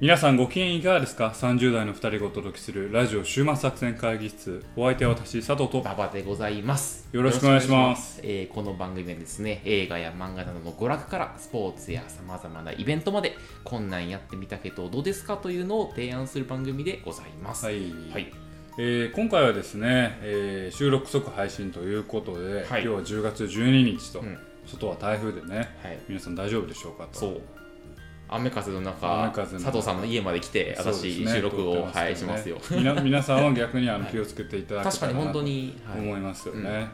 皆さんご機嫌いかがですか ?30 代の2人がお届けするラジオ週末作戦会議室お相手は私佐藤と馬場でございます。よろしくお願いしますよろしくお願いしますえーこの番組はですね、映画や漫画などの娯楽からスポーツやさまざまなイベントまで、こんなんやってみたけどどうですかというのを提案する番組でございます。はい、はい。えー今回はですね、えー収録即配信ということで、はい今日は10月12日と、うん外は台風でねはい。皆さん大丈夫でしょうかとそう。雨風の中、佐藤さんの家まで来て、私、ね。収録を、撮ってはい、しますよ。みな 皆さんは逆にあのはい気をつけていただけ確かにたらなと本当に、はい。思いますよね、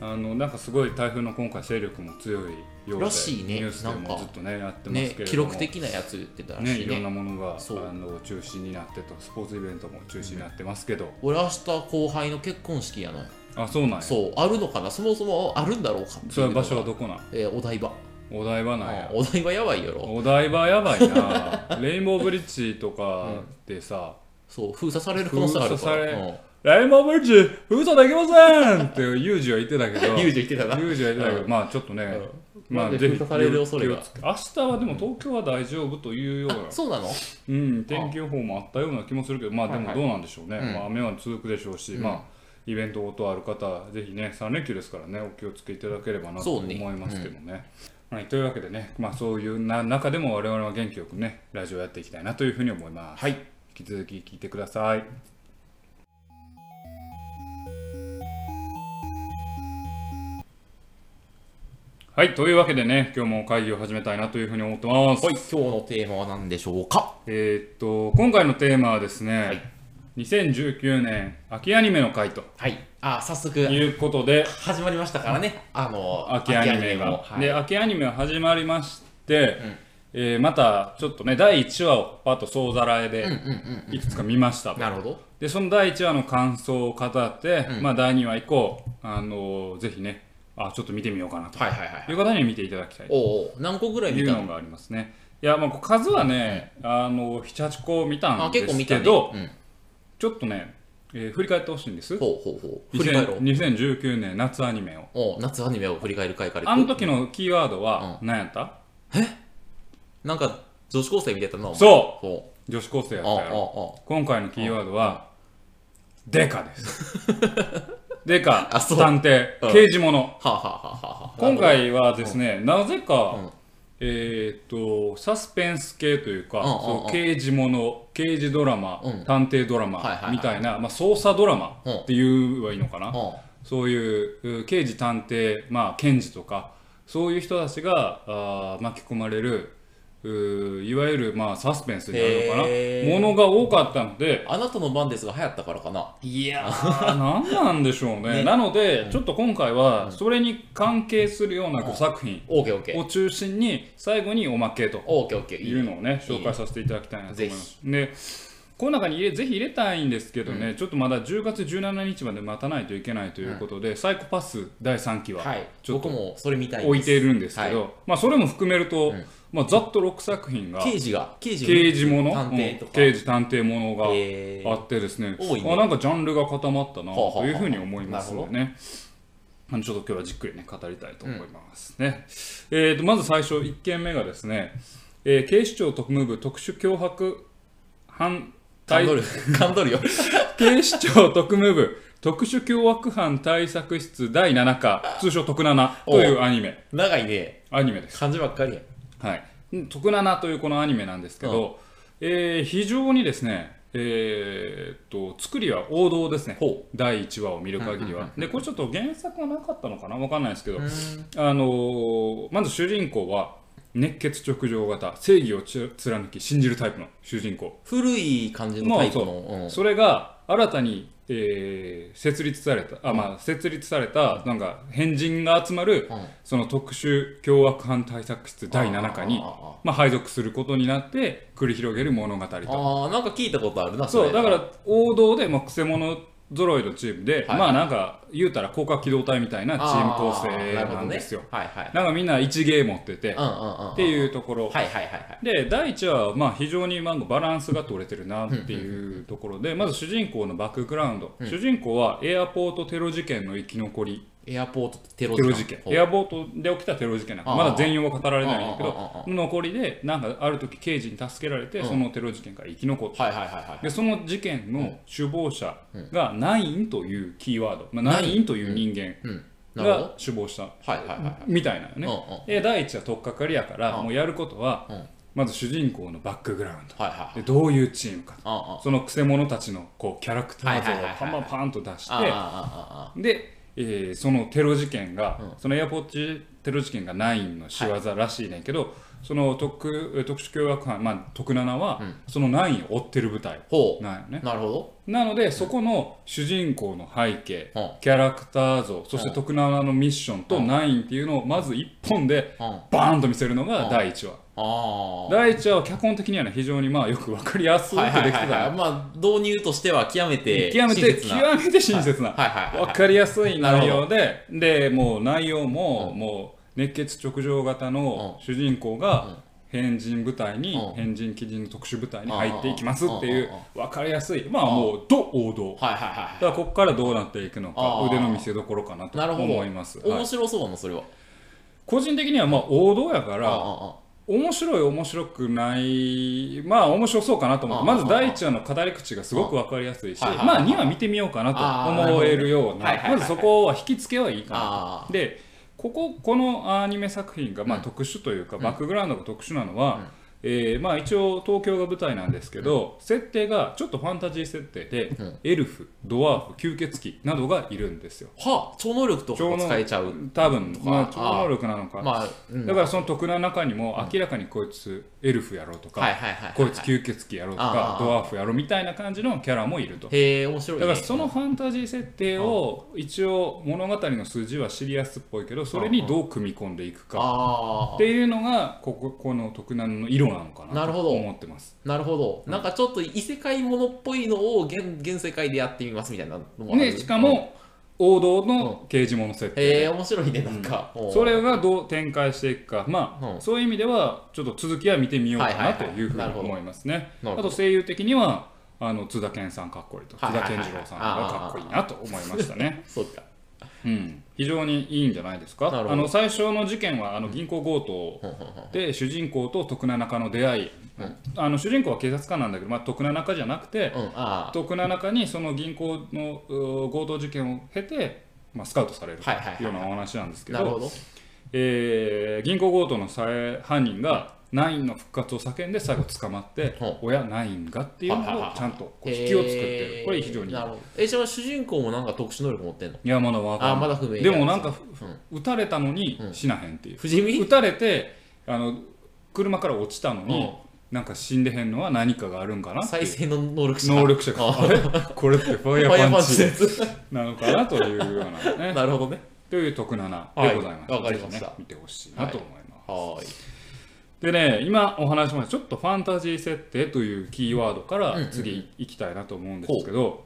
あのなんかすごい台風の今回勢力も強いようでらしいね。ニュースでなんか。もずっとねやってますけれども、ね、記録的なやつ言ってたらね、しいいろんなね。ものがあそうの中止になってとスポーツイベントも中止になってますけど、俺、明日後輩の結婚式やのよ。あそうなんや。そそう、あるのかな？そもそもあるんだろうかっていうのがれは場所はどこなん？えーお台場。お台場なんや。あお台場やばいやろ。お台場やばいな。レインボーブリッジとかでさ、そう、封鎖される可能性あるから。封鎖されうん。レインボーブリッジ封鎖できませんってユージは言ってたけど。ユージ言ってたな。ユージは言ってたけど、うん。まあちょっとね、うん。まあぜひ封鎖される恐れが。明日はでも東京は大丈夫というような。あそうなの？うん、天気予報もあったような気もするけど、まあではいはい。もどうなんでしょうね、うん。まあ、雨は続くでしょうし、うん。まあイベントごとある方、ぜひね、3連休ですからね、お気をつけいただければなと思いますけどね。はい、というわけでね、まあ、そういうな中でも我々は元気よくね、ラジオやっていきたいなというふうに思います。はい。引き続き聞いてください。はい、というわけでね、今日も会議を始めたいなというふうに思ってます。はい、今日のテーマは何でしょうか？えーっと、今回のテーマはですね、はい2019年秋アニメの回とはい。あ、早速、いうことで、始まりましたからね。あの、秋アニメが。もはいで、秋アニメが始まりまして、んえーまたちょっとね、第1話をパッと総ざらいでいくつか見ましたと。なるほど。で、その第1話の感想を語って、うんまあ第2話以降、あのーぜひね、あ、ちょっと見てみようかなとはいはいはい。いう方に見ていただきたいとお何個ぐらい見たの？いうのがありますね。いや、まあ数はね、あの7、8個見たあ、んで。すけど、うんちょっとね、えー振り返ってほしいんです。ほうほうほう。振り返ろう。2019年夏アニメを。おう夏アニメを振り返る回からあの時のキーワードは何やった、なんか、女子高生見てたな。う。そほう女子高生やう。ああったやろ。あ今回のキーワードは、デカです。デカ、あそう探偵、うん刑事物。あ。はあ、はあはあはあはあ、今回はですね、なぜか、うんえーっと、サスペンス系というか、う刑事物、刑事ドラマ、うん。探偵ドラマはいはいはい。みたいな、まあ、捜査ドラマうん。って言えばいいのかな。はそういうう刑事探偵、まあ、検事とかそういう人たちがあー巻き込まれるういわゆる、まあ、サスペンスになるのかなものが多かったのであ。あなたの番ですが流行ったからかな。いやー 何なんでしょうねねなので、ちょっと今回はそれに関係するような5作品。を中心に最後におまけとオーケーオーケー。いうのをねいい紹介させていただきたいなと思います。でこの中に入れぜひ入れたいんですけどね、ちょっとまだ10月17日まで待たないといけないということで、サイコパス第3期ははい。ちょっと僕もそれ見たいです。置いているんですけど、はまあそれも含めると、んまあ、ざっと6作品が刑事が、刑事刑事もの？探偵とか。うん刑事探偵ものがえーあってですね,、あなんかジャンルが固まったなというふうに思いますのでね。ちょっと今日はじっくりね語りたいと思いますね。えー、とまず最初1件目がですね、えー警視庁特務部特殊脅迫犯対噛んどる。噛んどるよ。警視庁特務部特殊凶悪犯対策室第7課通称特7というアニメ長いね。アニメです。漢字ばっかりや。はい、うん徳七というこのアニメなんですけど、えー非常にですね、えーっと作りは王道ですね。ほ第1話を見る限りは、でこれちょっと原作がなかったのかな？わかんないですけど、う。あのーまず主人公は熱血直情型正義をち貫き信じるタイプの主人公。古い感じのタイプの。う。ん。それが新たに、えー設立されたあ、まあ、設立されたなんか変人が集まる、うん。その特殊凶悪犯対策室第7課にまあ、配属することになって繰り広げる物語と。ああ、なんか聞いたことあるな、れそうだから王道で、まあ、くせ者揃いのチームで、はい。まあなんか言うたら高架機動隊みたいなチーム構成なんですよ、はいはい。なんかみんな一芸持ってて、うんうんうん。っていうところ、はいはいはいはい。で第1話はまあ非常にまあバランスが取れてるなっていうところでまず主人公のバックグラウンド、主人公はエアポートテロ事件の生き残りエアポートテロ事件。エアボートで起きたテロ事件なんかああまだ全容は語られないんだけあああどあ残りでなんかある時刑事に助けられてそのテロ事件から生き残った。はいはいはいはいでその事件の首謀者がナインというキーワード、まあ、ナインという人間が首謀した。はいはいはいはい。みたいなのね、うんうんで第一は取っかかりやからもうやることはうん。まず主人公のバックグラウンド。はいはいでどういうチームかあそのくせ者たちのこうキャラクター像をパンパンと出してあああああで、えーそのテロ事件が、そのエアポッチテロ事件がナインの仕業らしいねんけど、その特えー特殊凶悪犯、まあ、徳七は、そのナインを追ってる部隊。ほなんよね。うなるほど。なのでそこの主人公の背景、うん。キャラクター像そして徳七のミッションとナインっていうのをまず一本でうん。バーンと見せるのが第1話、第1話は脚本的にはね非常にまあよく分かりやすくできてた。はいまあ導入としては極めて極めて親切な。極めて親切な、分かりやすい内容ででもう内容も、もう熱血直上型の主人公が変人部隊に、うん。変人基人の特殊部隊に入っていきますっていう分かりやすいまあもうど王道。はいはいはだからここからどうなっていくのか腕の見せ所かなとなるほど。思います、面白そうなのそれは。個人的にはまあ王道やから面白い面白くないまあ面白そうかなと思ってあまず第1話の語り口がすごく分かりやすいしまあ2話見てみようかなと思えるようなまずそこは引き付けはいいかあなでこここのアニメ作品がまあ特殊というかバックグラウンドが特殊なのはえーまあ一応東京が舞台なんですけど設定がちょっとファンタジー設定でエルフドワーフ吸血鬼などがいるんですよ。はあ超能力とかが使えちゃう。多分まああ超能力なのか。まあ、うん、だからその徳の中にも明らかにこいつエルフやろうとか、はいはいはいはいこいつ吸血鬼やろうとあかあドワーフやろうみたいな感じのキャラもいると。へえ面白い、ね、だからそのファンタジー設定を一応物語の筋はシリアスっぽいけどそれにどう組み込んでいくかあっていうのがこここの徳南の色なのかなとなるほど。思ってます。あなるほど、なんかちょっと異世界ものっぽいのを現現世界でやってみますみたいなのもある。でしかも王道の刑事物設定。へえ面白いねなんか、おうそれがどう展開していくか、まあ、うん。そういう意味では、ちょっと続きは見てみようかはいはないとはいいうふうに思いますね。あなるほど。と声優的には、あの津田健さんかっこいいと、津田はいはい。はい健次郎さんがかっこいいなと思いましたね。そうかうん、非常にいいんじゃないですか？あの最初の事件はあの銀行強盗で主人公と徳七中の出会い、あの主人公は警察官なんだけど、まあ、徳七中じゃなくて、うん。あ徳七中にその銀行のう強盗事件を経て、まあ、スカウトされるとはいうようなお話なんですけどえー銀行強盗のさえ犯人がナインの復活を叫んで最後捕まってほう「親ナインが」っていうのをちゃんとこう引きを作ってる。これ非常に。なるほど。えじゃあ主人公もなんか特殊能力持ってんの？いやまだわかんない。あまだ不明でもなんかうん。撃たれたのに死なへんっていう。不死身？撃たれてあの車から落ちたのにうん。なんか死んでへんのは何かがあるんかな再生の能力者。能力者があ。れ？これってファイヤーーパンチ。なのかなというようなね。なるほどね。という徳七でございます、はいわかりました。見てほしいなと思います、はーいでね今お話しましたちょっとファンタジー設定というキーワードから次行きたいなと思うんですけど、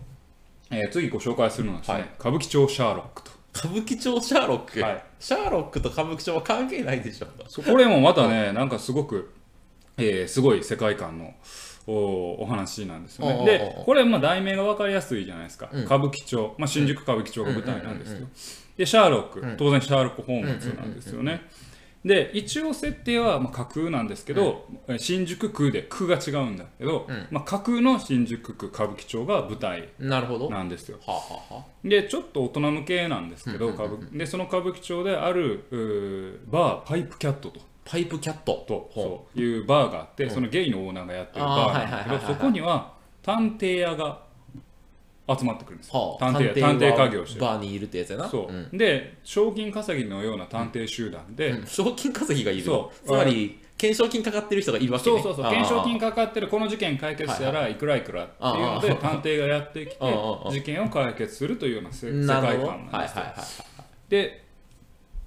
えー次ご紹介するのはですね、はい。歌舞伎町シャーロックと。歌舞伎町シャーロック、はい。シャーロックと歌舞伎町は関係ないでしょ。そうこれもまたねなんかすごく、えーすごい世界観のおお話なんですよね。でこれまあ題名が分かりやすいじゃないですか、うん。歌舞伎町、まあ、新宿歌舞伎町が舞台なんですよ。でシャーロック、当然シャーロック・ホームズなんですよね。で一応設定はまあ架空なんですけど、え新宿区で区が違うんだけど、うん。まあ、架空の新宿区歌舞伎町が舞台なるほど。はなんですよ。あ、はあはあ、でちょっと大人向けなんですけど、うんうん歌舞でその歌舞伎町であるバーパイプキャットと。パイプキャット。というバーがあって、そのゲイのオーナーがやってるバーなんだけどそこには探偵屋が集まってくるんですよ、はあ、探偵探偵家業をしてる。バーにいるってやつやな。そう、ん。で賞金稼ぎのような探偵集団で、うん。賞金稼ぎがいる。そう。つまり懸賞金かかってる人がいるわけね。そうそうそう。懸賞金かかってるこの事件解決したらいくらいくらっていうので探偵がやってきて事件を解決するというようなせ世界観なんですよ。はいはいはいはい。で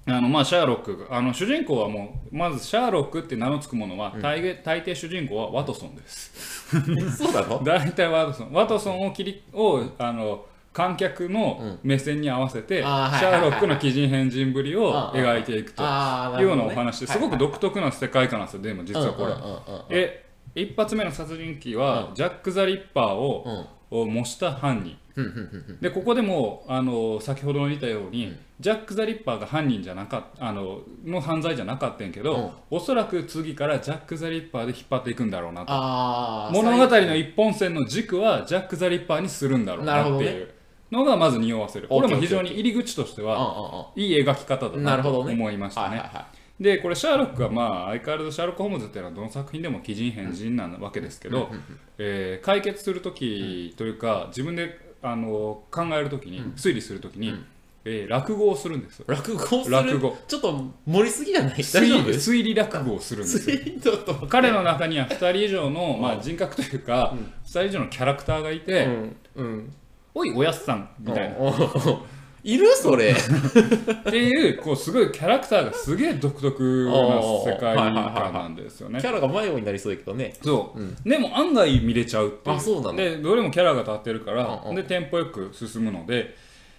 あのまあシャーロックがあの主人公はもうまずシャーロックって名の付くものは大概大抵主人公はワトソンです。そうなの？大体ワトソン。ワトソンを切りをあの観客の目線に合わせて、あーシャーロックの奇人変人ぶりを描いていくと。いうようなお話ですごくど独特な世界観なんですよでも実はこれ、え一発目の殺人鬼は、ジャック・ザ・リッパーを、模した犯人。うんうんうんでここでもあの先ほどの言ったように、ジャック・ザ・リッパーが犯人じゃなかったあのの犯罪じゃなかったんやけど、おそらく次からジャック・ザ・リッパーで引っ張っていくんだろうなと。物語の一本線の軸はジャック・ザ・リッパーにするんだろうなっていうのがまず匂わせる。これも非常に入り口としてはあいい描き方だなと思いましたねでこれシャーロックはまあ相変わらずシャーロック・ホームズっていうのはどの作品でも奇人変人なわけですけど、えー解決する時というか自分であの考える時に、推理する時に、えー落語をするんです落語落語。ちょっと盛りすぎじゃない？大推丈夫？理推理落語をするんですよ。彼の中には2人以上の、まあ、人格というか、2人以上のキャラクターがいて、うん。うん。おいおやっさんみたいな、いる？それ。っていうこうすごいキャラクターがすげえ独特な世界観なんですよね。キ。ャラが迷子になりそうだけどね。そう、でも案外見れちゃうっていう。あそうなの？でどれもキャラが立ってるから、うんうん。でテンポよく進むので、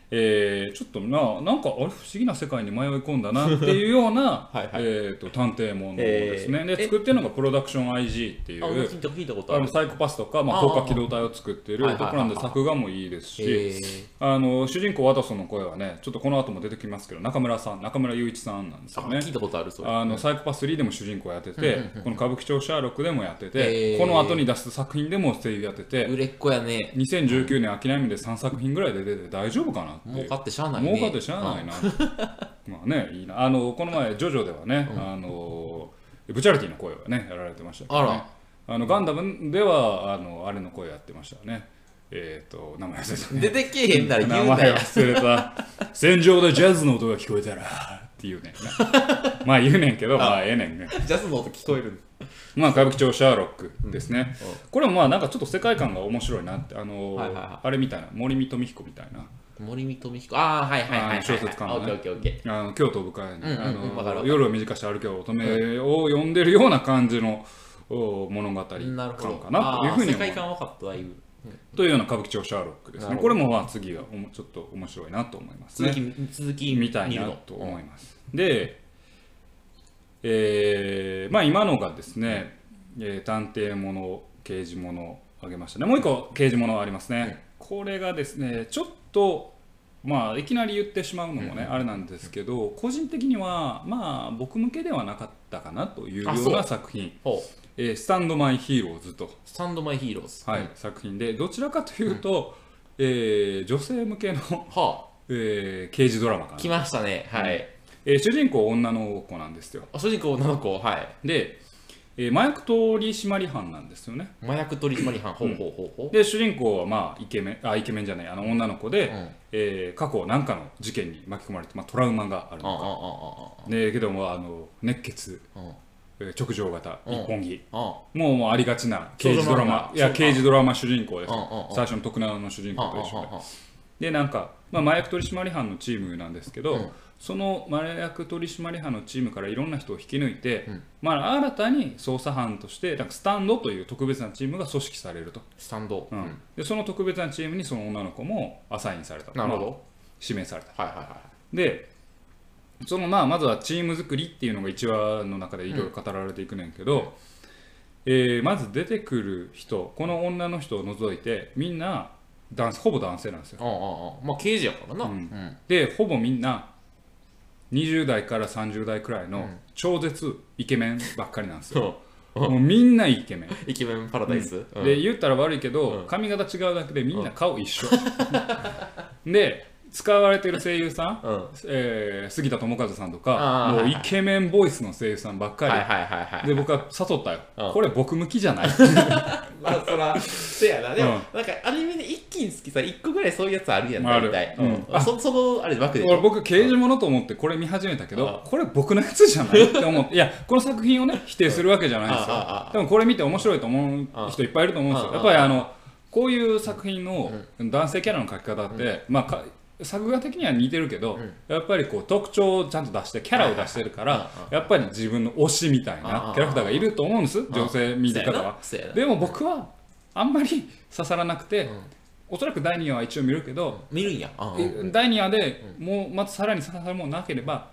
えーちょっとななんかあれ不思議な世界に迷い込んだなっていうような はいはい。えーと探偵ものですね、えー。で作ってるのがプロダクション IG っていうあ聞いた聞いたことある。あのサイコパスとか、まあ、ああ。高架機動隊を作っているところなんで作画もいいですし、えあの主人公ワトソンの声はねちょっとこの後も出てきますけど中村さん中村雄一さんなんですよね。あ聞いたことあるあのサイコパス3でも主人公やってて、この歌舞伎町シャーロックでもやってて、へー。この後に出す作品でも声優やってて、売れっ子やね。2019年秋波で3作品ぐらいで出て大丈夫かな儲かってしゃあないね。儲かってしゃあないな。まあねいいな。あのこの前ジョジョではね、あのブチャリティの声はねやられてましたけど、ね、あのガンダムではあのあれの声やってましたね。えっ、と名前忘れたね。出てけえへんなら言名前うなよ。忘れた。戦場でジャズの音が聞こえたらっていうね まあ言うねんけどまあええねんね。ジャズの音聞こえるまあ歌舞伎町シャーロックですね、これもまあなんかちょっと世界観が面白いなってあの、はいはいはい。あれみたいな森見富彦みたいな森見富彦。ああはいはいはい小説家の京都部会に、うんうんあの夜を短くして歩けば乙女を読んでるような感じのお物語ーな。感かなというふうに世界観分かっただいぶというような歌舞伎町シャーロックですね。これもまあ次はちょっと面白いなと思いますね。続き続きみたいなと思います。で、えーまあ、今のがですね、えー探偵もの、刑事ものあげましたね。もう一個刑事ものありますね。これがですね、ちょっと、まあ、いきなり言ってしまうのもね、あれなんですけど、個人的には、まあ、僕向けではなかったかなというような作品、えースタンドマイヒーローズと、スタンドマイヒーローズはい作品で、どちらかというと、えー女性向けの、はえー刑事ドラマかな。あ来。ましたね。はい。えー主人公女の子なんですよ。あ主人公女の子。はい。で、えー麻薬取締班なんですよね。麻薬取締班ほうほうほうほう。で主人公はまあイケメンあイケメンじゃないあの女の子で、うん。えー過去何かの事件に巻き込まれて、まあ、トラウマがあるのああでけどもあの熱血、直情型うん。一本木。あもうもうありがちな刑事ドラマいや刑事ドラマ主人公です。最初の徳永の主人公と一緒で。でなんか、まあ、麻薬取締班のチームなんですけど、うん。その麻薬取締班のチームからいろんな人を引き抜いて、うん。まあ、新たに捜査班としてなんかスタンドという特別なチームが組織されると、スタンド。うん。でその特別なチームにその女の子もアサインされたまあなるほど。指名された。はいはいはでそのまあまずはチーム作りっていうのが1話の中でいろいろ語られていくねんけど、えーまず出てくる人この女の人を除いてみんな男性ほぼ男性なんですよ。いああああまあ刑事やからな。ううん。んでほぼみんな20代から30代くらいの超絶イケメンばっかりなんですよ、もうみんなイケメン、イケメンパラダイス。うん。で言ったら悪いけど、うん。髪型違うだけでみんな顔一緒、で使われてる声優さん、うん。えー杉田智和さんとあかもうイケメンボイスの声優さんばっかり、はいはいはいはいで僕は誘ったよ、うん。これ僕向きじゃない？まあそらせやな。でもうん。なんかアニメで一気に好きさ1個ぐらいそういうやつあるやん大体。うん。うん。そそのあれ枠でし俺ょ僕刑事物と思ってこれ見始めたけどあこれ僕のやつじゃないって思って。いやこの作品をね否定するわけじゃないですよ。あああでもこれ見て面白いと思う人いっぱいいると思うんですよ。あやっぱりあのこういう作品の男性キャラの描き方ってまあか作画的には似てるけど、やっぱりこう特徴をちゃんと出してキャラを出してるから、やっぱり自分の推しみたいなキャラクターがいると思うんです女性見る方はでも僕はあんまり刺さらなくて、おそらく第2話は一応見るけど、見るんや。第2話でもうまたさらに刺さるものなければ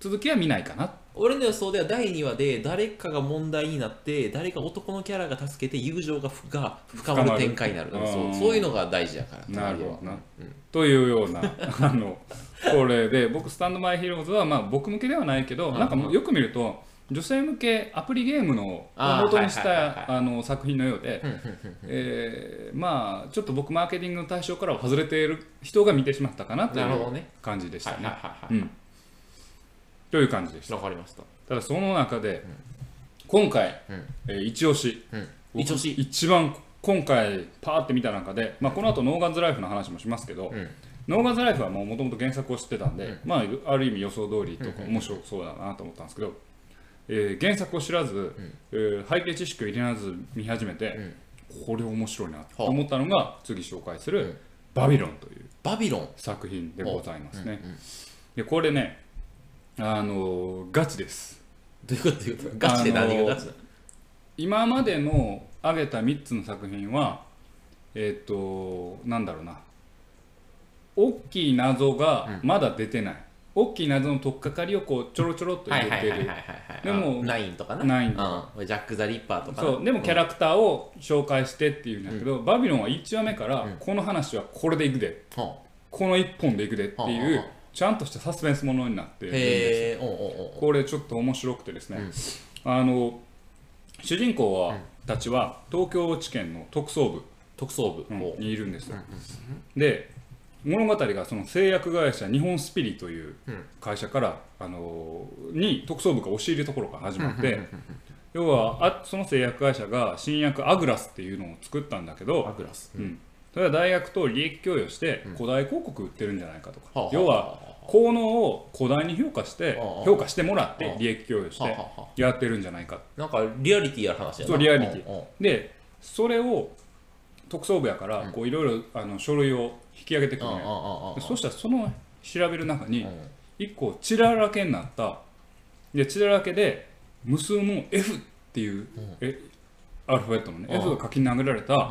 続きは見ないかなっ俺の予想では第2話で誰かが問題になって誰か男のキャラが助けて友情がふが深まる展開になるそううん。そういうのが大事だから。なるほどな、うん。というような あのこれで僕スタンドバイヒーローズはまあ僕向けではないけど、うん。なんかもうよく見ると女性向けアプリゲームの元にしたあの作品のようで、えーまあちょっと僕マーケティングの対象からは外れている人が見てしまったかなという感じでしたね。という感じでした。わかりました。ただその中で、今回、うん。えー一押し。一押し。一番今回パーって見た中で、まあ、この後ノーガンズライフの話もしますけど、うん。ノーガンズライフはもともと原作を知ってたんで、うん。まあ、ある意味予想通りとかうん面白そうだなと思ったんですけど、えー原作を知らず、えー背景知識を入れず見始めて、これ面白いなと思ったのが次紹介するうん「バビロン」というバビロン。作品でございますね。でこれねあのーガチです。どういうことどういうこと？ガチで何がガチだ今までの挙げた3つの作品はえっ、となんだろうな。大きい謎がまだ出てない、大きい謎の取っかかりをこうちょろちょろっとはい入れてる。はいでもナインとかな？ナインうん。ジャック・ザ・リッパーとかな？そう。でもキャラクターを紹介してっていうんだけど、バビロンは1話目からうん。この話はこれでいくで。う。んこの1本でいくでっていうちゃんとしたサスペンスものになっているんですこれちょっと面白くてですね、あの主人公は、たちは東京地検の特捜部、特捜部。うん。にいるんですよ、で物語がその製薬会社日本スピリといううん。会社から、あのに特捜部が押し入れるところから始まって、要はあその製薬会社が新薬アグラスっていうのを作ったんだけど、アグラス。うん、それは大学と利益供与して古代広告売ってるんじゃないかとか、はあ要は効能を古代に評価してはあ。評価してもらっはあ。て利益供与してやってるんじゃないか。なんかリアリティある話やな。そうリアリティ。うんうんでそれを特捜部やからこういろいろあの書類を引き上げてくるそしたらその調べる中にうん。一個血だらけになった。で血だらけで無数の F っていうえアルファベットのねうん。F が書き殴られた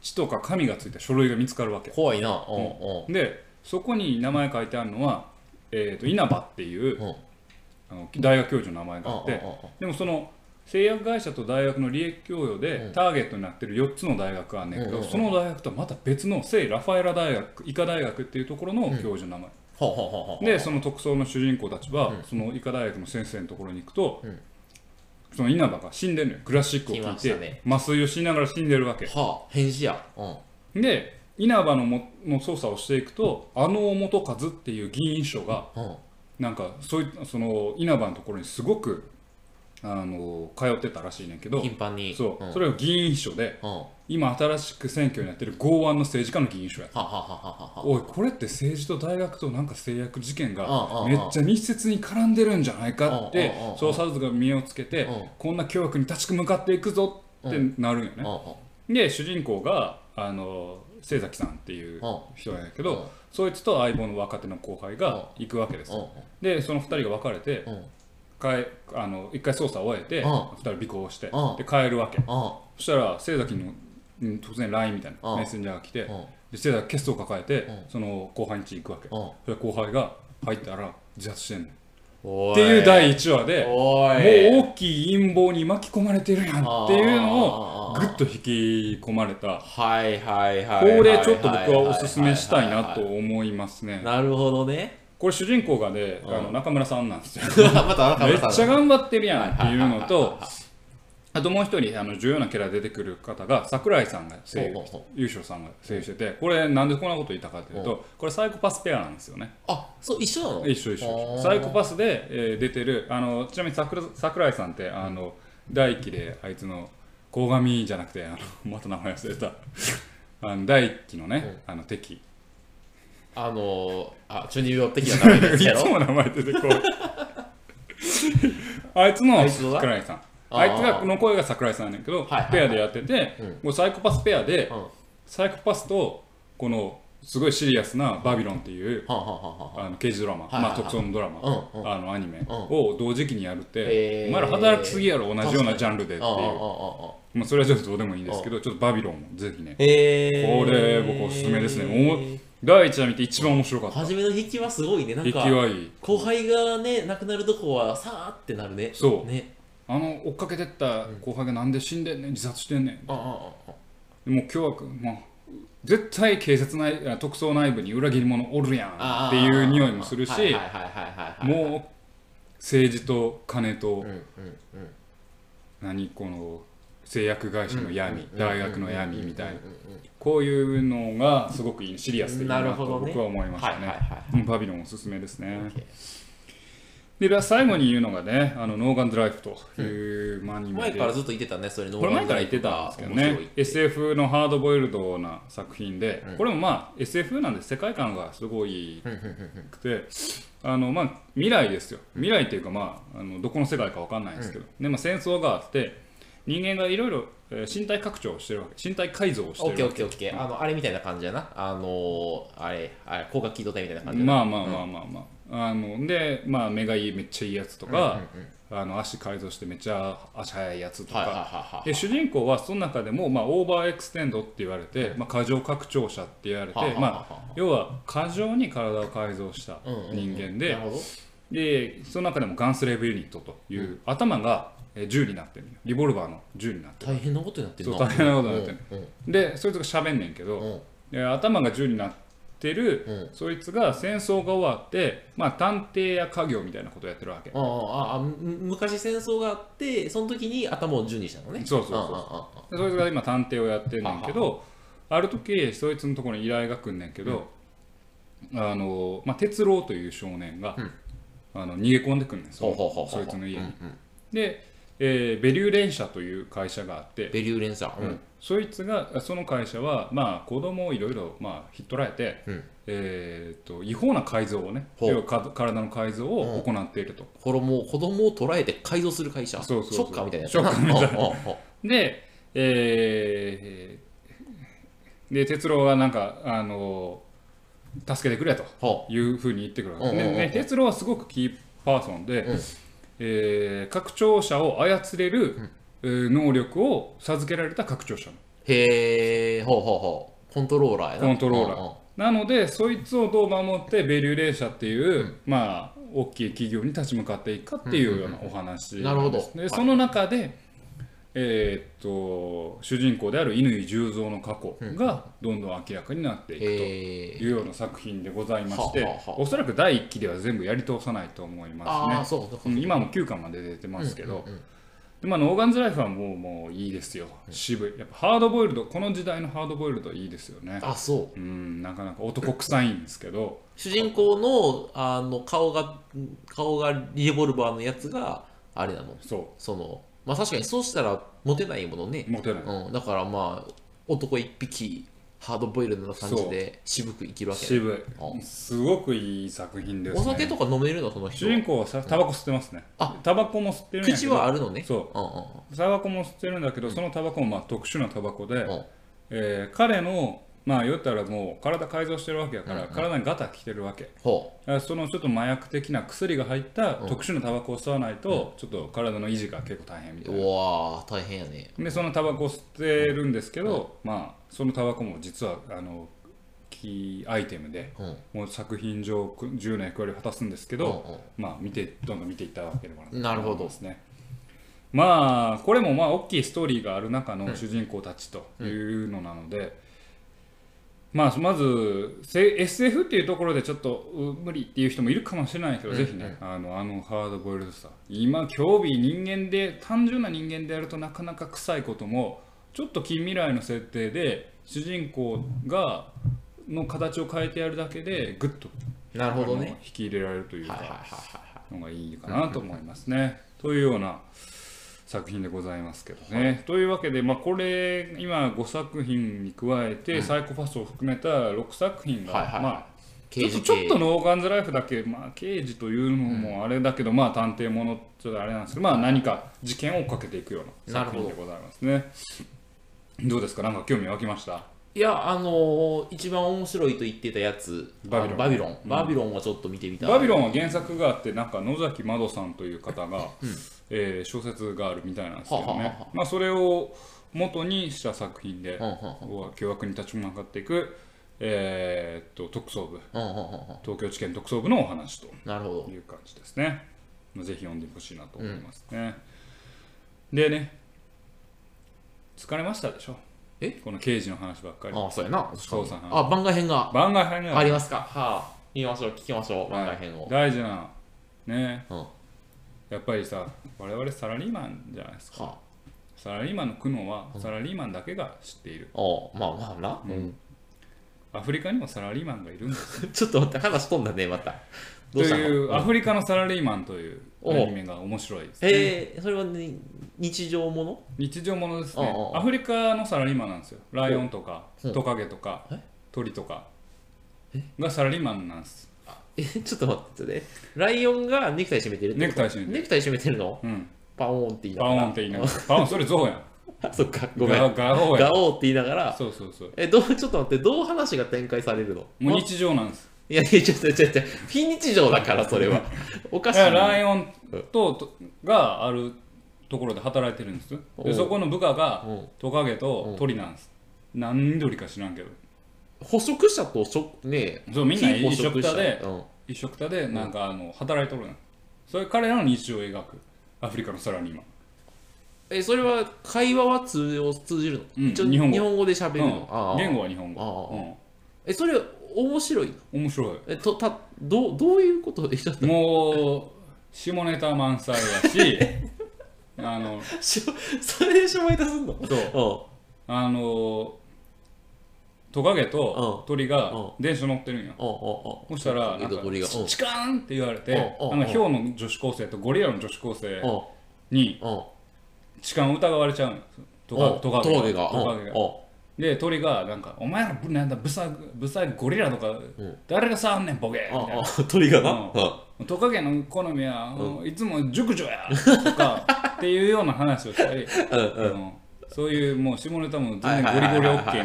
うん血とか紙がついた書類が見つかるわけ。怖いな。うん。うんでそこに名前書いてあるのは、えー、と稲葉っていううん。あの大学教授の名前があってでもその製薬会社と大学の利益供与でうん。ターゲットになってる4つの大学があんねんけど、その大学とはまた別の聖ラファエラ大学医科大学っていうところの教授の名前、でその特捜の主人公たちは、うん。その医科大学の先生のところに行くと、うんその稲葉が死んでるのよ。クラシックを来聴い、てたね麻酔をしながら死んでるわけ。はあ返事や。うん。で稲葉のもの捜査をしていくとあの元和っていう議員秘書がうん。なんかそういその稲葉のところにすごくあの通ってたらしいねんけど頻繁に。そう、ん。それが議員秘書でうん。は今新しく選挙になってる剛腕の政治家の議員秘書やはははははおいこれって政治と大学となんか製薬事件がうんうんめっちゃ密接に絡んでるんじゃないかってうんうんうん捜査図が目をつけてうん。こんな教育に立ち向かっていくぞってなるんよね。うんで主人公があの清崎さんっていううん。人なんやけど、うん。そいつと相棒の若手の後輩が行くわけです、うん。でその2人が別れてうんかえあの一回捜査を終えて、うん。2人尾行して、うん。で帰るわけ。うん。そしたら清崎の、うん突然 LINE みたいなうん。メッセンジャーが来て、うん。で清崎ケストを抱えて、うん。その後輩ん家行くわけ、うん。それ後輩が入ったら自殺してんねんっおていう第1話でもう大きい陰謀に巻き込まれてるやんっていうのをぐっと引き込まれた。はいはいはいこれちょっと僕はおすすめしたいなと思いますね。なるほどねこれ主人公がねうん。あの中村さんなんですよ。また中めっちゃ頑張ってるやんっていうのとはいあともう一人あの重要なキャラ出てくる方が桜井さんが声優優勝さんが声優しててこれなんでこんなこと言ったかというとこれサイコパスペアなんですよね。あそう一緒なの？一緒一緒サイコパスで、えー出てるあのちなみに桜桜井さんってあの大輝であいつの鴻上じゃなくてあの また名前忘れた。あの大輝のね、あの敵あのーあ中二病的な名前ですいやろ？つも名前出てこう。あいつのあいつの桜井さん。あいつがの声が桜井さんやねんけど、はいはいはい。ペアでやってて、うん。もうサイコパスペアで、うん。はサイコパスとこのすごいシリアスな「バビロン」っていうあはあはあはああ。の刑事ドラマ、はいはいはい。まあ、特捜のドラマ、うんうん。あのアニメん。を同時期にやるって、へー。お前ら働きすぎやろ同じようなジャンルでっていう。まあ、それはちょっとどうでもいいんですけどちょっとバビロンもぜひねへえこれ僕おすすめですね第一話見て一番面白かった。初めの引きはすごいね。なん引かきはいい。後輩がね亡くなるとこはさーってなるね。そう。ね。あの追っかけてった後輩がなんで死んでんねん自殺してんねん。ああああ。もう凶悪まあ絶対警察内あ特捜内部に裏切り者おるやんあっていう匂いもするしもう政治と金と何この製薬会社の闇、うん。大学の闇みたいなこういうのがすごくいいシリアスでいいなと僕は思いましたね。はいはいはいバビロンおすすめですね。OK で最後に言うのがねあのノーガンズライフというアニメで。前からずっと言ってたねそれのこれ前から言ってたんですけどね。SF のハードボイルドな作品で、これもまあ SF なんで世界観がすごいくてあのまあ未来ですよ。未来っていうかまああのどこの世界かわかんないんですけど、でまあ、戦争があって人間がいろいろえー身体拡張をしてるわけ。身体改造をしオッケーオッてるわけ。ケーオッケーあのあれみたいな感じやな。あのー、あれあれ攻殻機動隊みたいな感じやな。まあまあまあまあまあ、あのでまあ目がいいめっちゃいいやつとか、あの足改造してめっちゃ足速いやつとか、はいはいはいはいで主人公はその中でも、まあ、オーバーエクステンドって言われて、まあ、過剰拡張者って言われて、はあはあはあまあ、要は過剰に体を改造した人間で、なるほど。でその中でもガンスレーブユニットという、頭がえー銃になってるリボルバーの銃になってる大変なことになってるな。そう大変なことになってるうんうんでそいつが喋んねんけど、うん。で頭が銃になってる、うん。そいつが戦争が終わって、まあ、探偵や家業みたいなことをやってるわけ、ああ昔戦争があってその時に頭を銃にしたのね。そうそうそうそいつが今探偵をやってんねんけどある時そいつのところに依頼が来んねんけど、あのまあ、哲郎という少年が、あの逃げ込んでくんねん。そほうほうほうほうそいつの家に、で、えーベリュー連社という会社があって、ベリュー連鎖うん。そいつがその会社は、まあ、子供をいろいろまあひっ捕らえて、うん。えー、と違法な改造をね要はか体の改造を行っていると、衣を子供を捉えて改造する会社？そうそうそョッカーみたいなやつ。ショッカーみたいな。で、えーで哲郎はなんかあの助けてくれとはいうふうに言ってくるわけ、うんうんうん。でね哲郎はすごくキーパーソンで、うんえー拡張者を操れる、えー能力を授けられた拡張者へえほうほうほう。コントローラーやな。コントローラー。うんうん。なのでそいつをどう守ってベリューレー社っていう、まあ大きい企業に立ち向かっていくかっていうようなお話なるほど。はい。ですでその中で、えーっと主人公である乾十三の過去がどんどん明らかになっていくというような作品でございまして、おそらく第1期では全部やり通さないと思いますね。うん今も9巻まで出てますけど、まあ、ノーガンズライフはもうもういいですよ、渋い、やっぱハードボイルド、この時代のハードボイルドいいですよね。あそう。うん、なかなか男臭いんですけど、主人公のあの顔が顔がリボルバーのやつがあれなの？そそのまあ確かにそうしたらモテないものね。う、モテない。うん、だからまあ男一匹ハードボイルドな感じで渋く生きるわけ。ね渋うい。すごくいい作品です、ね。お酒とか飲めるの？その人主人公はさタバコ吸ってますね。あ。タバコも吸ってるんやけ口ど、はあるのね。そう。んうんう。タバコも吸ってるんだけど、そのタバコもまあ特殊なタバコで、うん。えー彼の、まあ言ったらもう体改造してるわけやから、体にガタ来てるわけ。そのちょっと麻薬的な薬が入った特殊なタバコを吸わないと、ちょっと体の維持が結構大変みたういうな。わー大変やね。でそのタバコを吸ってるんですけど、まあそのタバコも実はあのキーアイテムで、うん。もう作品上重要な役割を果たすんですけど、うんうん。まあ見てどんどん見ていったわけでもなるほど。ですね。まあこれもまあ大きいストーリーがある中の主人公たちというのなので、まあまずせ SF っていうところでちょっとう無理っていう人もいるかもしれないけど、ぜひね。あのあのハードボイルドさ。今興味人間で単純な人間でやるとなかなか臭いこともちょっと近未来の設定で主人公がの形を変えてやるだけでグッとなるほどね。引き入れられるというか、のがいいかなと思いますね。というような作品でございますけどね。というわけで、まあ、これ今5作品に加えて、サイコパスを含めた6作品が、はいはいはい。まあちょっとちょっと系ノーガンズライフだけ、まあ、刑事というのもあれだけど、まあ探偵ものちょっとあれなんですけど、まあ、何か事件を追っかけていくような作品でございますね。どうですか？なんか興味湧きました？いやあのー一番面白いと言ってたやつバビロン。バビロン。バビロンはちょっと見てみたい。バビロンは原作があってなんか野崎まどさんという方が、えー小説があるみたいなんですけどね。ははははまあ、それを元にした作品でうんうん凶悪に立ち向かっていく、えーっと特捜部。うんうんうんうん。東京地検特捜部のお話となるほど。いう感じですね。まあぜひ読んでほしいなと思いますね。でね、疲れましたでしょ？え？この刑事の話ばっかり。ああそうやな。確かにそうさんあ番外編が番外編がありますか？はあ。見ましょう聞きましょう番外編を、大事な、ね、うん。はやっぱりさ、我々サラリーマンじゃないですか。あ。サラリーマンの苦悩はサラリーマンだけが知っている。おまあまあな、うん、アフリカにもサラリーマンがいるんです。ちょっと待って話飛んだねまた。とどうしたの？いう、アうん。フリカのサラリーマンというアニメが面白いです、ね。えー、それは、ね、日常もの？日常ものですね。アフリカのサラリーマンなんですよ。ライオンとかう。んトカゲとかえ？鳥とか。がサラリーマンなんです。えちょっと待ってねライオンがネクタイ締めてるネクタイ締めてる。ネクタイ締めてるの？うん。パオーンって言いなパがら。オンって言いながら。パオンそれゾウやん。あ そっかごめん。ガガオやガオーって言いながら。そうそうそう。えどうちょっと待ってどう話が展開されるの？もう日常なんですいやいやちょっとちょっと非日常だからそれは。おかしいだからライオンととがあるところで働いてるんです。でそこの部下がうん。トカゲと鳥なんです。何鳥か知らんけど。捕食者と食ねそうみんな一緒くたでうん。一緒くたでなんかあの働いとるの。それ彼らの日常を描く。アフリカのサラリーマンえそれは会話は通用通じるの、うん一応日本語。日本語で喋るの、言語は日本ああ。語、えそれ面白い面白い。えとたどうどういうことでちょっともう下ネタ満載やし あのしそれでしまい出すんの？そう。う。んあのトカゲとう。ん鳥がう。電車乗ってるんよ。おおおそしたらなんかチカーンって言われてうんうんあのヒョウの女子高生とゴリラの女子高生おにお痴漢を疑われちゃうのよ。トおカゲが。トカゲが。おで鳥がなんか「お前らぶなんだブサブサイゴリラとかん。誰が触んねんボケ」みたいな鳥がな？うん。トカゲの好みは、いつも熟女やとか っていうような話をしたり、そういうもう下ネタも全然ゴリゴリ OK みたい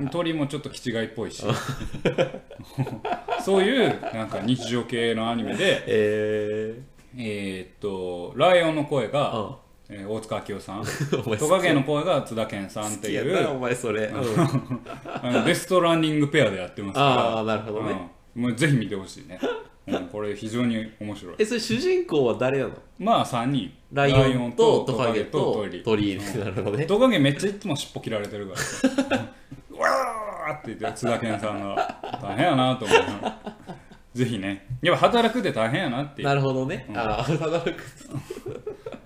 な。鳥もちょっと気違いっぽいし。そういうなんか日常系のアニメでええーっとライオンの声ーが、うんえー大塚明夫さん。トカゲの声が津田健さんってい好きやなおう前それ。うんベストランニングペアでやってますから。ああなるほどね。うん。もうぜひ見てほしいね、うん、これ非常に面白い。えそれ主人公は誰なの？まあ3人。ライオンとトカゲトと鳥鳥なるほどね。トカゲめっちゃいつも尻尾切られてるから。うわーって言って津田健さんが。大変やなと思うぜひね。やっぱ働くって大変やなっていう。なるほどね。ああ働く。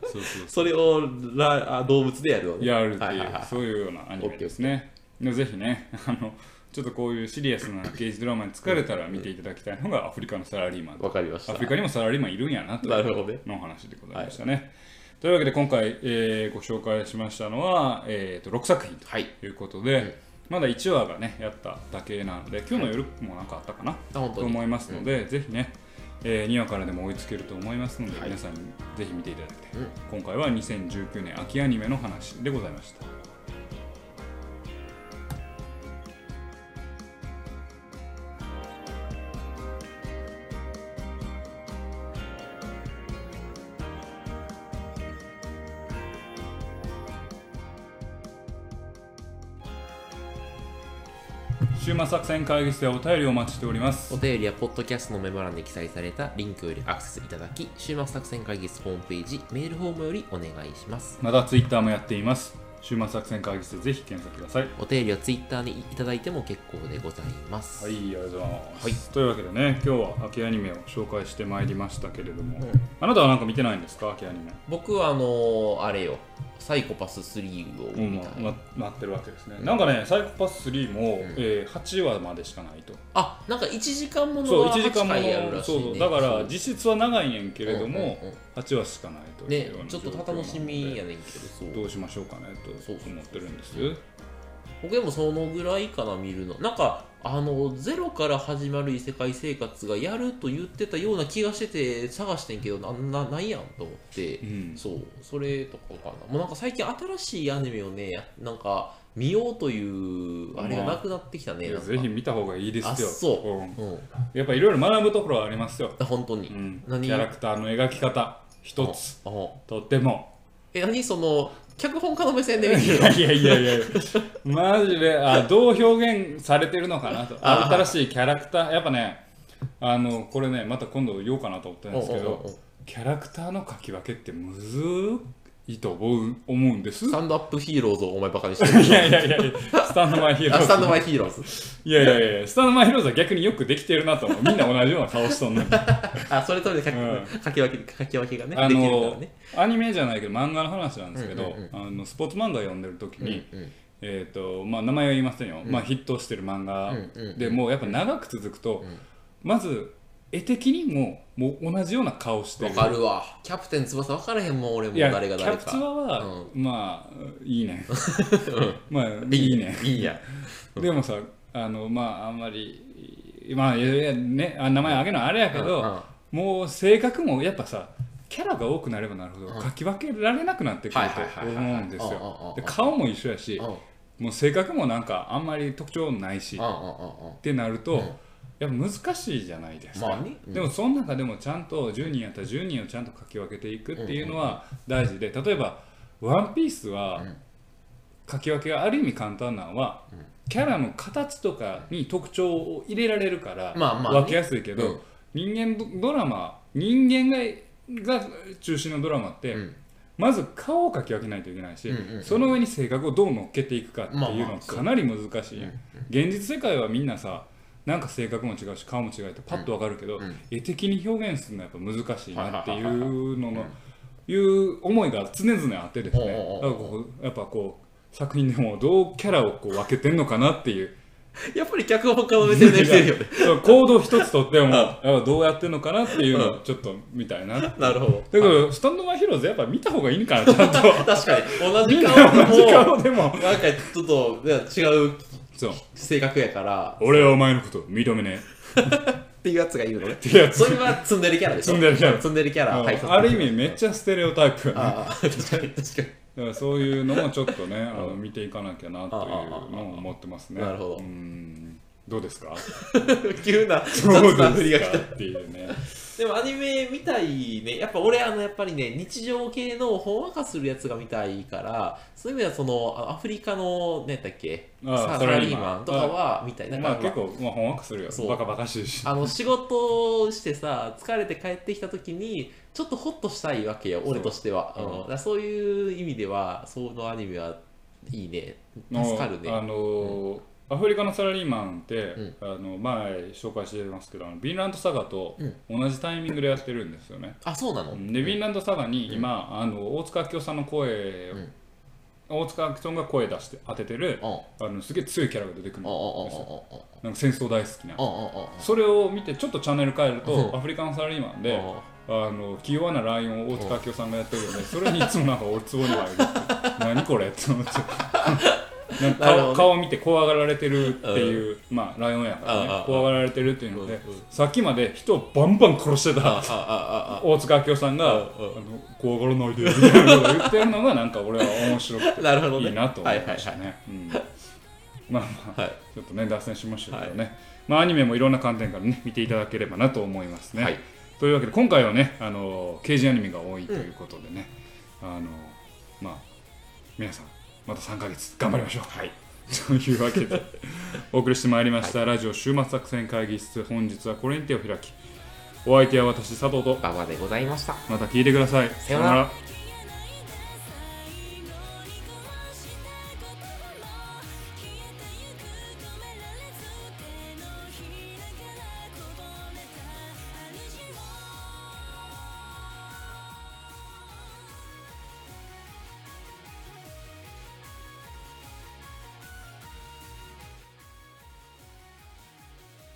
そうそうそ れをラあ動物でやるのね。やるっていうはいはいはいそういうようなアニメですね。でぜひね あのちょっとこういうシリアスな刑事ドラマに疲れたら見ていただきたいのがアフリカのサラリーマンわかりました。アフリカにもサラリーマンいるんやなと。いうなるほどね。のお話でございましたね、というわけで今回、えーご紹介しましたのは、えー、と6作品はい。ということで、まだ1話がねやっただけなので今日の夜もなんかあったかな、あ本当に。と思いますので、ぜひね、え2話からでも追いつけると思いますので、はい。皆さんにぜひ見ていただいて、うん。今回は2019年秋アニメの話でございました週末作戦会議室でお便りをお待ちしております。お便りはポッドキャストのメモ欄に記載されたリンクよりアクセスいただき週末作戦会議室ホームページメールフォームよりお願いします。またツイッターもやっています。週末作戦会議室ぜひ検索ください。お便りはツイッターにいただいても結構でございます。はい、ありがとうございます。はい。というわけでね、今日は秋アニメを紹介してまいりましたけれども、うん。あなたはなんか見てないんですか、秋アニメ。僕はあのーあれよサイコパス3をうん見たい、まま待ってるわけですね。なんかね、サイコパス3も、ん。えー8話までしかないと。あなんか1時間ものが1時間8も回やるらの、しいうね。そそう、だから実質は長いねんけれども、うんうんうん。8話しかないというねちょっと楽しみやねんけどそう。どうしましょうかねと思ってるんです。僕でもそのぐらいかな見るの。なんかあのゼロから始まる異世界生活がやると言ってたような気がしてて探してんけどなんなないやんと思って、うん。そう。それとかかな。もうなんか最近新しいアニメをねやなんか見ようというあれがなくなってきたね、いやなんか。ぜひ見た方がいいですよ。あそう。うん。うん。やっぱいろいろ学ぶところはありますよ。あ本当に、うん、キ何ャラクターの描き方一つ。ああとっても。え何その脚本家の目線で見てる。いやいやいやいや。マジであどう表現されてるのかなと。あ新しいキャラクター。やっぱねあのこれねまた今度言おうかなと思ってるんですけどキャラクターの書き分けってむずいと思う思うんです。スタンドアップヒーローズをお前バカにしてる。いやいやいやいやスタンドマイヒーローズ。あスタンドバイヒーローズ。いやいやいやスタンドマイヒーローズは逆によくできてるなと思う。みんな同じような顔しとんのに。あそれとりで書き,、うん。書き分け書き分けがねあできるからのね。アニメじゃないけど漫画の話なんですけど、うんうんあのスポーツ漫画読んでる時に、うんうんえーとまあ、名前は言いませんよ、まあ、ヒットしてる漫画うんうんでもうやっぱ長く続くと、ん。まず絵的にももう同じような顔してわるかるわ。キャプテン翼分からへんもん俺もいや誰が誰キャプツアかは、まあいいね。まあいいね。いいや。でもさあのまああんまりまあいやいやねあ名前あげるのはあれやけど、うんうん。もう性格もやっぱさキャラが多くなればなるほど書き分けられなくなってくるはいはいはいはいと思うんですうんうんうんようん。で顔も一緒やしうん。うんもう性格もなんかあんまり特徴ないしっうんうんてなると、うんやっぱ難しいじゃないですか、まあね。うん。でもその中でもちゃんと10人やったら10人をちゃんと書き分けていくっていうのは大事で例えば「ワンピースはうん書き分けがある意味簡単なのは、キャラの形とかに特徴を入れられるから分けやすいけど、うん。人間ドドラマ人間がが中心のドラマって、うん。まず顔を描き分けないといけないし、うんうんうん。その上に性格をどう乗っけていくかっていうのはかなり難しい、現実世界はみんなさなんか性格も違うし顔も違うってパッと分かるけど、うん。絵的に表現するのはやっぱ難しいなっていうののいう思いが常々あってですね。だからこうやっぱこう作品でもどうキャラをこう分けてんのかなっていう。やっぱり脚本家の目線で見てるよね。行動一つとってもどうやってんのかなっていうのを ちょっと見たいなだ なるほど。けどスタンドマンヒーローズやっぱ見た方がいいんかなちゃんと。確かに。同じ顔でも同じ顔でも。なんかちょっとね違うそう。性格やから。俺はお前のこと認めねっていうやつがいるのね。えってやつ。それはツンデレキャラでしょ。ツンデレキャラ。ツンデレキャラはいある意味めっちゃステレオタイプよね。ああ確かに確かに。だからそういうのもちょっとねあの見ていかなきゃなというのを思ってますね。なるほど。うんどうですか？急など雑うな振りが来た。っていうね。でもアニメ見たいねやっぱ俺あのやっぱりね日常系のほんわかするやつが見たいからそういう意味ではそのあアフリカの何やっけ？あササラリーマン。とかは見たい。だからまあ結構まあほんわかするよ。そう。バカバカしいし。あの仕事してさ疲れて帰ってきた時にちょっとホッとしたいわけよ俺としては。そううん。そういう意味ではそのアニメはいいね。助かるね。あのーアフリカのサラリーマンって、ん。あの前紹介してますけどあのヴィンランドサガと同じタイミングでやってるんですよね、あそうなの？でヴィンランドサガに今、あの大塚明夫さんの声を、大塚明夫さんが声出して当ててるうんあのすげえ強いキャラが出てくるんですよ。あなんか戦争大好きな。それを見てちょっとチャンネル変えると、うん。アフリカのサラリーマンで、ああ。の気弱なライオンを大塚明夫さんがやってるので、それにいつもなんか俺ツボに入るって。何これって思ってなんかなるほどね顔顔を見て怖がられてるっていう、まあライオンやからね。怖がられてるっていうので、うんうんさっきまで人をバンバン殺してた。大塚明夫さんが、うんうん。あの怖がらないでみたいなことを言ってるのがなんか俺は面白くてなるほどね。いいなと思いましたはいね。うん。まあまあ、はい。ちょっとね脱線しましたけどね、まあアニメもいろんな観点からね見ていただければなと思いますね。はい。というわけで今回はねあの刑事アニメが多いということでね、あのまあ皆さんまた3ヶ月頑張りましょう。はい。というわけで お送りしてまいりました、ラジオ週末作戦会議室本日はこれに手を開きお相手は私佐藤と馬場でございましたまた聞いてください。さようなら